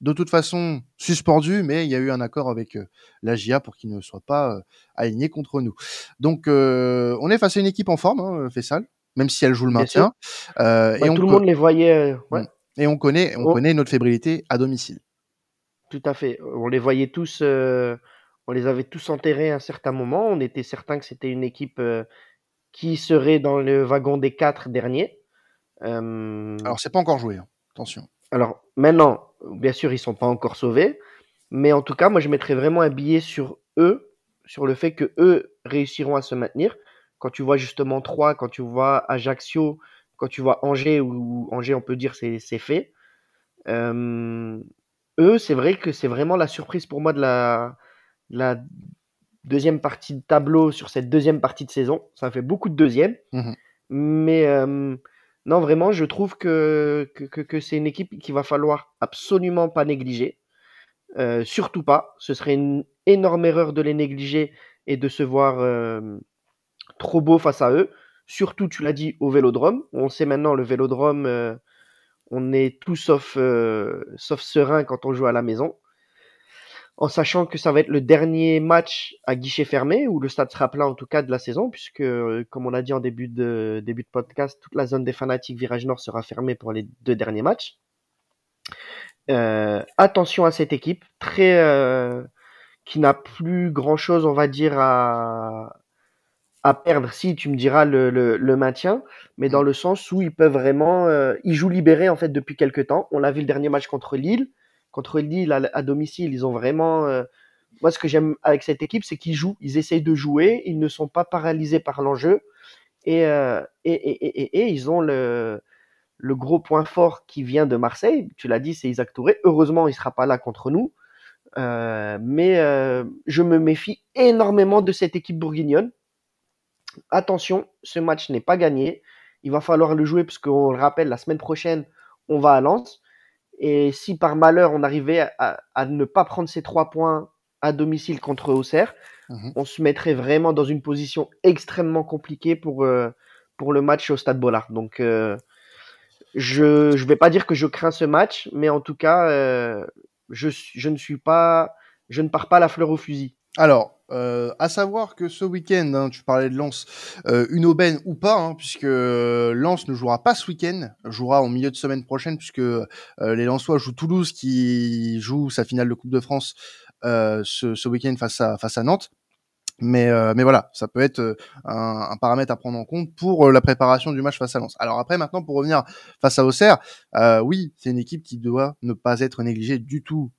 de toute façon suspendu, mais il y a eu un accord avec euh, la GIA pour qu'il ne soit pas euh, aligné contre nous. Donc euh, on est face à une équipe en forme, hein, Fessal, même si elle joue le maintien. et on tout le monde les voyait. Ouais. Et on connaît, on oh. connaît notre fébrilité à domicile. Tout à fait. On les voyait tous, on les avait tous enterrés à un certain moment. On était certain que c'était une équipe qui serait dans le wagon des quatre derniers. Alors c'est pas encore joué, hein. attention. Alors maintenant, bien sûr, ils sont pas encore sauvés, mais en tout cas, moi, je mettrais vraiment un billet sur eux, sur le fait que eux réussiront à se maintenir. Quand tu vois justement Troyes, quand tu vois Ajaccio, quand tu vois Angers, ou Angers, on peut dire c'est fait. Euh, eux, c'est vrai que c'est vraiment la surprise pour moi de la, la deuxième partie de tableau sur cette deuxième partie de saison. Ça fait beaucoup de deuxième. Mmh mais euh, non, vraiment, je trouve que, c'est une équipe qu'il va falloir absolument pas négliger. Euh, surtout pas. Ce serait une énorme erreur de les négliger et de se voir euh, trop beau face à eux. Surtout, tu l'as dit, au vélodrome. On sait maintenant, le vélodrome, euh, on est tout sauf, sauf serein quand on joue à la maison en sachant que ça va être le dernier match à guichet fermé, où le stade sera plein en tout cas de la saison, puisque euh, comme on a dit en début de, début de podcast, toute la zone des fanatiques Virage Nord sera fermée pour les deux derniers matchs. Euh, attention à cette équipe, très euh, qui n'a plus grand chose, on va dire, à, à perdre, si tu me diras le, le, maintien, mais dans le sens où ils peuvent vraiment, euh, ils jouent libérés en fait depuis quelques temps. On l'a vu le dernier match contre Lille, contre Lille à, domicile, ils ont vraiment. Euh, moi, ce que j'aime avec cette équipe, c'est qu'ils jouent, ils essayent de jouer, ils ne sont pas paralysés par l'enjeu, et, euh, ils ont le, gros point fort qui vient de Marseille. Tu l'as dit, c'est Isaac Touré. Heureusement, il sera pas là contre nous. mais je me méfie énormément de cette équipe bourguignonne attention, ce match n'est pas gagné. Il va falloir le jouer parce qu'on le rappelle, la semaine prochaine, on va à Lens. Et si par malheur on arrivait à, ne pas prendre ces trois points à domicile contre Auxerre, mhm. on se mettrait vraiment dans une position extrêmement compliquée pour, euh, pour le match au Stade Bollard. Donc euh, je ne vais pas dire que je crains ce match, mais en tout cas, euh, je, je ne suis pas, je ne pars pas la fleur au fusil. Alors, euh, à savoir que ce week-end, hein, tu parlais de Lens, euh, une aubaine ou pas, hein, puisque euh, Lens ne jouera pas ce week-end, jouera en milieu de semaine prochaine, puisque euh, les Lensois jouent Toulouse, qui joue sa finale de Coupe de France ce, ce week-end face à face à Nantes. Mais, mais voilà, ça peut être un, un, paramètre à prendre en compte pour la préparation du match face à Lens. Alors après, maintenant, pour revenir face à Auxerre, oui, c'est une équipe qui doit ne pas être négligée du tout.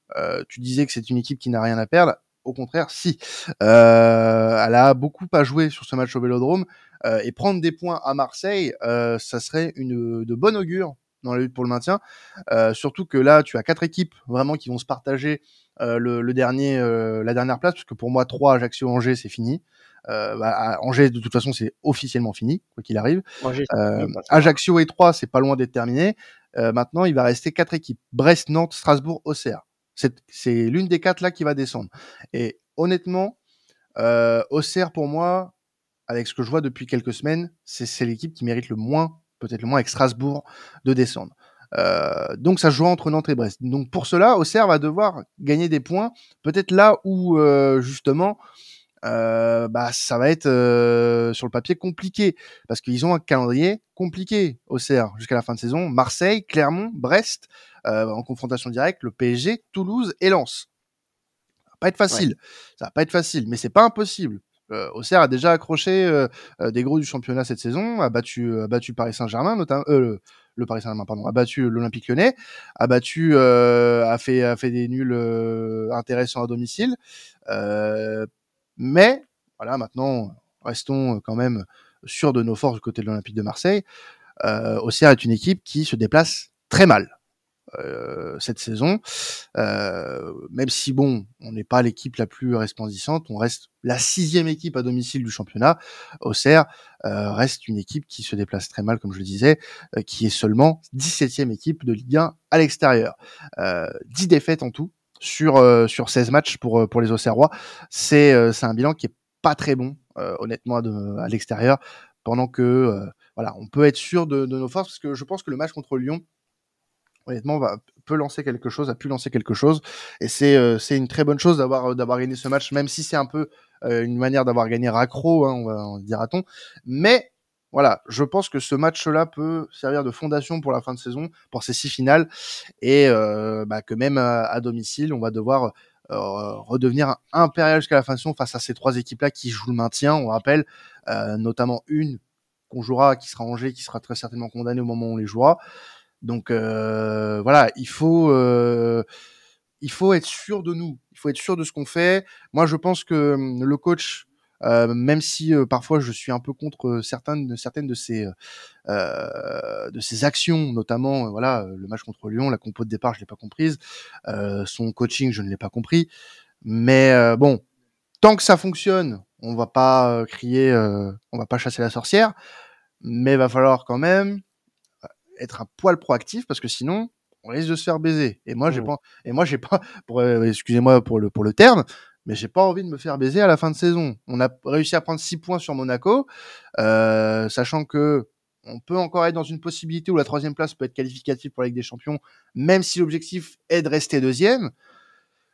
tu disais que c'est une équipe qui n'a rien à perdre au contraire, si. Euh, elle a beaucoup à jouer sur ce match au Vélodrome euh, et prendre des points à Marseille, euh, ça serait une de bonne augure dans la lutte pour le maintien. surtout que là, tu as quatre équipes vraiment qui vont se partager le, dernier, la dernière place, parce que pour moi, 3 Ajaccio, Angers, c'est fini. Bah, Angers, de toute façon, c'est officiellement fini, quoi qu'il arrive. Ajaccio et 3, c'est pas loin d'être terminé. maintenant, il va rester quatre équipes Brest, Nantes, Strasbourg, Auxerre. C'est l'une des quatre là qui va descendre. Et honnêtement, euh, Auxerre pour moi, avec ce que je vois depuis quelques semaines, c'est l'équipe qui mérite le moins, peut-être le moins avec Strasbourg, de descendre. Euh, donc ça joue entre Nantes et Brest. Donc pour cela, Auxerre va devoir gagner des points, peut-être là où euh, justement euh, bah ça va être euh, sur le papier compliqué parce qu'ils ont un calendrier compliqué au CR jusqu'à la fin de saison. Marseille, Clermont, Brest euh, en confrontation directe, le PSG, Toulouse et Lens. Ça va pas être facile. Ça va pas être facile, mais c'est pas impossible. Euh, Auxerre a déjà accroché euh, des gros du championnat cette saison, a battu, a battu Paris Saint-Germain, notamment le, le Paris Saint-Germain, pardon, a battu l'Olympique Lyonnais, a battu, a fait, a fait des nuls intéressants à domicile. Mais voilà, maintenant, restons quand même sûrs de nos forces du côté de l'Olympique de Marseille. Euh, Auxerre est une équipe qui se déplace très mal euh, cette saison. Euh, même si bon, on n'est pas l'équipe la plus resplendissante, on reste la sixième équipe à domicile du championnat. Auxerre euh, reste une équipe qui se déplace très mal, comme je le disais, euh, qui est seulement 17e équipe de Ligue 1 à l'extérieur. 10 défaites en tout sur euh, sur 16 matchs pour euh, pour les Auxerrois. C'est euh, un bilan qui est pas très bon honnêtement à, l'extérieur pendant que voilà, on peut être sûr de, de, nos forces parce que je pense que le match contre Lyon honnêtement va peut lancer quelque chose, a pu lancer quelque chose et c'est une très bonne chose d'avoir gagné ce match même si c'est un peu une manière d'avoir gagné raccro hein, on on dira-t-on mais voilà, je pense que ce match-là peut servir de fondation pour la fin de saison, pour ces six finales, et euh, bah, que même à, domicile, on va devoir euh, redevenir impérial jusqu'à la fin de saison face à ces trois équipes-là qui jouent le maintien. On rappelle euh, notamment une qu'on jouera, qui sera Angers, qui sera très certainement condamnée au moment où on les jouera. Donc voilà, il faut il faut être sûr de nous, il faut être sûr de ce qu'on fait. Moi, je pense que hum, le coach même si euh, parfois je suis un peu contre euh, certaines, certaines de ces de ces actions, notamment voilà le match contre Lyon, la compo de départ je l'ai pas comprise, son coaching je ne l'ai pas compris, mais bon tant que ça fonctionne, on va pas crier, on va pas chasser la sorcière, mais va falloir quand même être un poil proactif parce que sinon on risque de se faire baiser. Et moi j'ai mmh. pas, et moi j'ai pas, excusez-moi pour le pour le terme, j'ai pas envie de me faire baiser à la fin de saison. On a réussi à prendre 6 points sur Monaco, euh, sachant que on peut encore être dans une possibilité où la troisième place peut être qualificative pour la Ligue des Champions, même si l'objectif est de rester deuxième.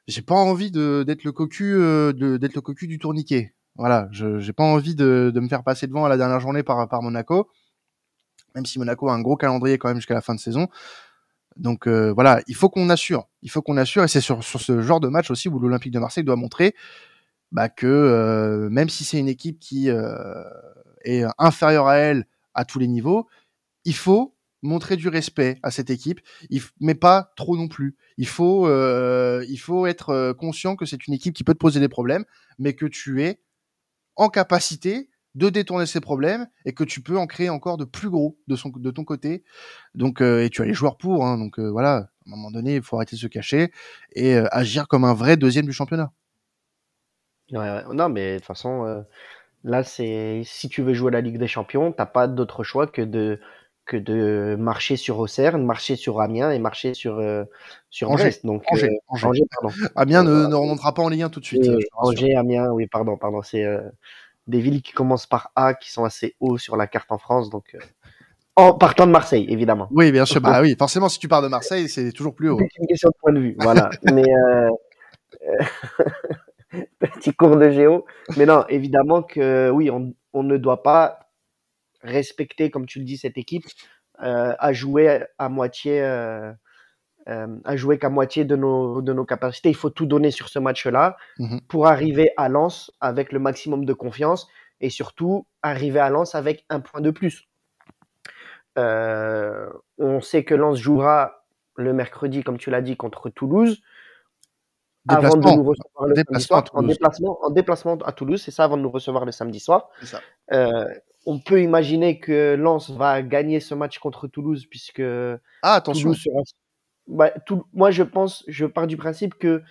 J'ai pas envie d'être le cocu euh, d'être le cocu du tourniquet. Voilà, j'ai pas envie de, me faire passer devant à la dernière journée par Monaco, même si Monaco a un gros calendrier quand même jusqu'à la fin de saison. Donc euh, voilà, il faut qu'on assure. Il faut qu'on assure, et c'est sur, sur ce genre de match aussi où l'Olympique de Marseille doit montrer bah, que même si c'est une équipe qui est inférieure à elle à tous les niveaux, il faut montrer du respect à cette équipe, mais pas trop non plus. Il faut, il faut être conscient que c'est une équipe qui peut te poser des problèmes, mais que tu es en capacité de détourner ces problèmes et que tu peux en créer encore de plus gros de, son, de ton côté. Donc, et tu as les joueurs pour. Hein, donc voilà, à un moment donné, il faut arrêter de se cacher et agir comme un vrai deuxième du championnat. Non, mais de toute façon, là, c'est si tu veux jouer la Ligue des Champions, t'as pas d'autre choix que de que de marcher sur Auxerre, marcher sur Amiens et marcher sur sur Brest. Donc Angers, Angers. pardon. Amiens ne, ne, remontera pas en Ligue 1 tout de suite. Angers, Amiens, oui, pardon, pardon, c'est des villes qui commencent par A, qui sont assez hauts sur la carte en France. Donc, euh, en partant de Marseille, évidemment. Oui, bien sûr. bah oui, forcément, si tu pars de Marseille, c'est toujours plus haut. C'est une question de point de vue, voilà. Mais euh, euh, petit cours de géo. Mais non, évidemment que oui, on, on, ne doit pas respecter, comme tu le dis, cette équipe à jouer à moitié euh, à jouer qu'à moitié de nos, de nos capacités. Il faut tout donner sur ce match-là mmh pour arriver à Lens avec le maximum de confiance et surtout arriver à Lens avec un point de plus. Euh, on sait que Lens jouera le mercredi, comme tu l'as dit, contre Toulouse. Avant de nous recevoir le déplacement soir, en, déplacement, en déplacement à Toulouse, c'est ça, avant de nous recevoir le samedi soir. Euh, on peut imaginer que Lens va gagner ce match contre Toulouse, puisque ah, attention. Toulouse sera, bah, tout, moi, je pense, je pars du principe que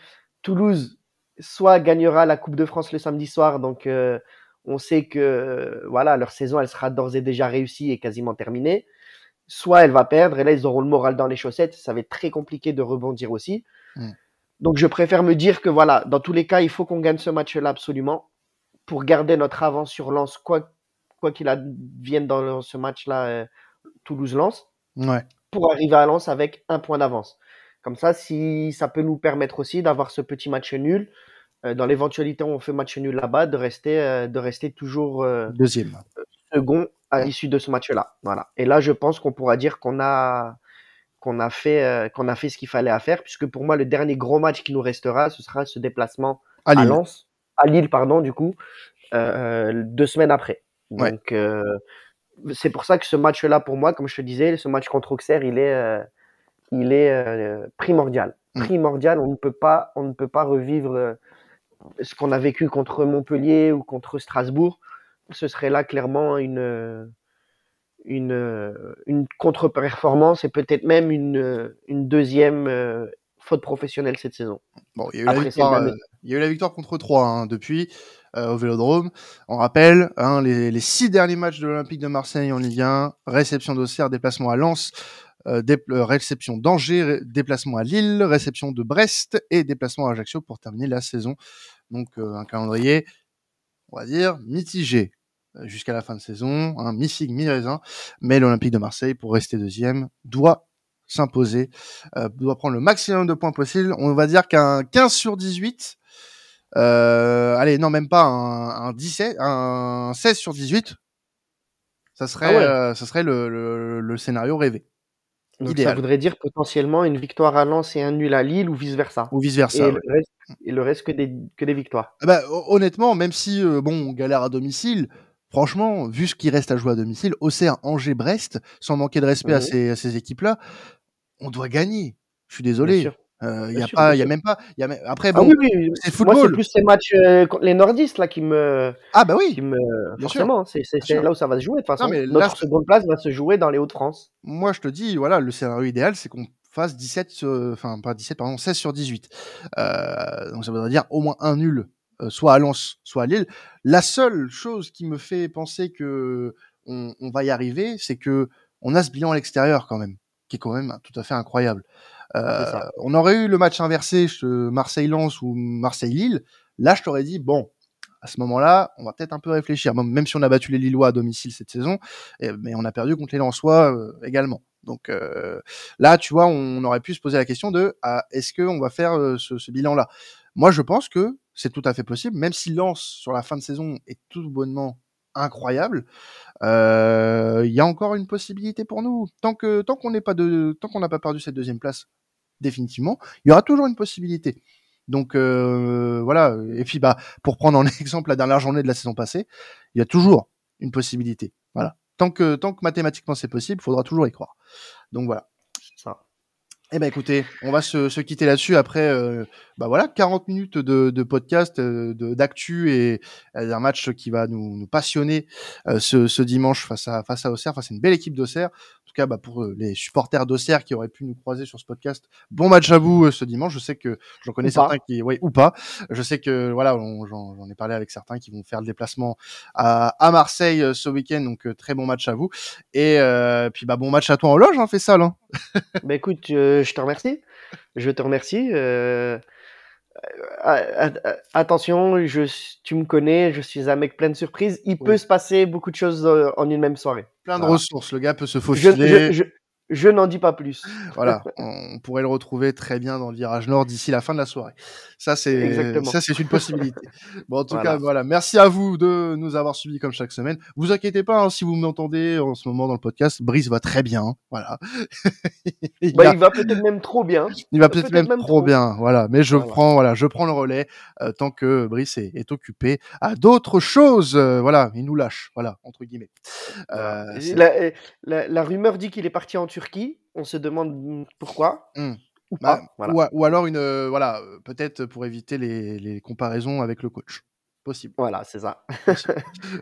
Toulouse soit gagnera la Coupe de France le samedi soir, donc euh, on sait que voilà leur saison elle sera d'ores et déjà réussie et quasiment terminée. Soit elle va perdre et là ils auront le moral dans les chaussettes, ça va être très compliqué de rebondir aussi. Donc je préfère me dire que voilà, dans tous les cas, il faut qu'on gagne ce match-là absolument pour garder notre avance sur Lens, quoi quoi qu'il advienne dans ce match-là, euh, Toulouse-Lens. Ouais pour arriver à Lens avec un point d'avance. Comme ça, si ça peut nous permettre aussi d'avoir ce petit match nul, euh, dans l'éventualité où on fait match nul là-bas, de rester, euh, de rester toujours euh, deuxième, second à l'issue de ce match-là. Voilà. Et là, je pense qu'on pourra dire qu'on a qu'on a fait qu'on a fait ce qu'il fallait à faire, puisque pour moi, le dernier gros match qui nous restera, ce sera ce déplacement à, Lens, à Lille, pardon, du coup, deux semaines après. Donc c'est pour ça que ce match-là, pour moi, comme je te disais, ce match contre Auxerre, il est, euh, il est euh, primordial. Mm. Primordial. On ne peut pas, on ne peut pas revivre euh, ce qu'on a vécu contre Montpellier ou contre Strasbourg. Ce serait là clairement une, une, une contre-performance et peut-être même une, une deuxième faute professionnelle cette saison. Bon, il y a eu, la, victoire, contre 3 hein, depuis. Euh, au Vélodrome. On rappelle hein, les, six derniers matchs de l'Olympique de Marseille en Ligue 1, réception d'Auxerre, déplacement à Lens, euh, euh, réception d'Angers, déplacement à Lille, réception de Brest et déplacement à Ajaccio pour terminer la saison. Donc un calendrier, on va dire, mitigé jusqu'à la fin de saison, un mi-figue, mi-raisin, mais l'Olympique de Marseille, pour rester deuxième, doit s'imposer, doit prendre le maximum de points possible. On va dire qu'un 15 sur 18, euh, allez, non, même pas un, un 17, un 16 sur 18. Ça serait, ah euh, ça serait le, le, scénario rêvé. Donc ça voudrait dire potentiellement une victoire à Lens et un nul à Lille ou vice versa. Ou vice versa. Et, le, reste, et le reste que des, que des victoires. Ah bah, honnêtement, même si euh, bon, on galère à domicile, franchement, vu ce qui reste à jouer à domicile, Auxerre, Angers, Brest, sans manquer de respect à ces, à ces équipes-là, on doit gagner. Je suis désolé. Il euh, y a pas, il y a même pas. Y a Après, ah bon, c'est football. Moi, c'est plus ces matchs euh, les nordistes là qui me. Ah bah oui. Qui me... Forcément, c'est là où ça va se jouer. De toute façon, notre seconde place va se jouer dans les Hauts-de-France. Moi, je te dis, voilà, le scénario idéal, c'est qu'on fasse 17, enfin pas 17, pardon, 16 sur 18. Euh, donc ça voudrait dire au moins un nul, euh, soit à Lens, soit à Lille. La seule chose qui me fait penser que on, on va y arriver, c'est que on a ce bilan à l'extérieur quand même, qui est quand même tout à fait incroyable. Euh, on aurait eu le match inversé, Marseille-Lens ou Marseille-Lille. Là, je t'aurais dit, bon, à ce moment-là, on va peut-être un peu réfléchir, même si on a battu les Lillois à domicile cette saison, mais on a perdu contre les Lensois euh, également. Donc euh, là, tu vois, on aurait pu se poser la question de ah, est-ce qu'on va faire ce, bilan-là? Moi, je pense que c'est tout à fait possible, même si Lens sur la fin de saison est tout bonnement incroyable. Il y a encore une possibilité pour nous tant que tant qu'on n'a pas perdu cette deuxième place définitivement, il y aura toujours une possibilité. Donc euh, voilà. Et puis bah pour prendre en exemple la dernière journée de la saison passée, il y a toujours une possibilité. Voilà. Tant que tant que mathématiquement c'est possible, il faudra toujours y croire. Donc voilà. Eh ben écoutez, on va se, se quitter là-dessus après euh, bah voilà 40 minutes de, podcast euh, d'actu et euh, un match qui va nous, nous passionner euh, ce, ce dimanche face à face à Auxerre face à une belle équipe d'Auxerre. En tout cas bah, pour euh, les supporters d'Auxerre qui auraient pu nous croiser sur ce podcast, bon match à vous euh, ce dimanche. Je sais que j'en connais Ou pas. certains qui oui ou pas. Je sais que voilà j'en ai parlé avec certains qui vont faire le déplacement à, à Marseille euh, ce week-end donc très bon match à vous et euh, puis bah bon match à toi en loge hein, fais ça là. Bah écoute, je te remercie. Je te remercie. euh, attention, je, tu me connais, je suis un mec plein de surprises. Il Oui. peut se passer beaucoup de choses euh, en une même soirée. Plein de Voilà. ressources, le gars peut se faufiler. je, je, je n'en dis pas plus. Voilà, on pourrait le retrouver très bien dans le virage nord d'ici la fin de la soirée. Ça c'est ça c'est une possibilité. Bon en tout Voilà. cas voilà, merci à vous de nous avoir suivis comme chaque semaine. Vous inquiétez pas hein, si vous m'entendez en ce moment dans le podcast, Brice va très bien, voilà. il, Bah, a- il va peut-être même trop bien. il va peut-être même, même trop bien, voilà. Mais je Voilà. prends voilà, je prends le relais euh, tant que Brice est, est occupé à d'autres choses. euh, voilà, il nous lâche, voilà entre guillemets. Euh, Voilà. la- la rumeur dit qu'il est parti en Turquie. On se demande pourquoi. Hmm. Ou Bah. Voilà. ou, alors une euh, voilà euh, peut-être pour éviter les, les comparaisons avec le coach possible, Voilà, c'est ça.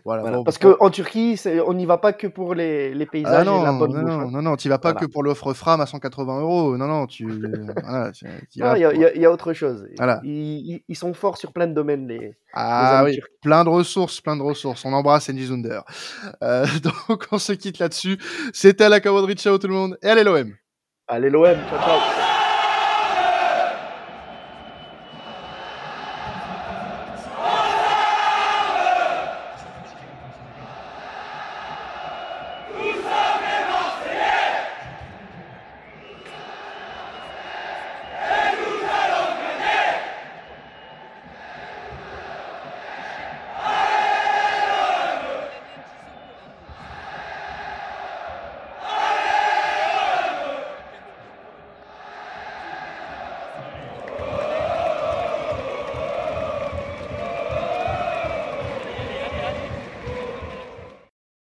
voilà, Voilà. bon, Parce bon. qu'en Turquie, on n'y va pas que pour les, les ah paysages non et la bonne non bouffe. non hein. non non tu vas pas Voilà. que pour l'offre Fram à 180 euros non non tu voilà, il y, a- pour- il y a- il y a autre chose. Ils, ils- sont forts sur plein de domaines, les, les ah amis oui turcs. plein de ressources plein de ressources on embrasse Andy Zunder euh, donc on se quitte là-dessus c'était à la camaraderie ciao tout le monde et allez l'OM Allez, l'OM, ciao, ciao.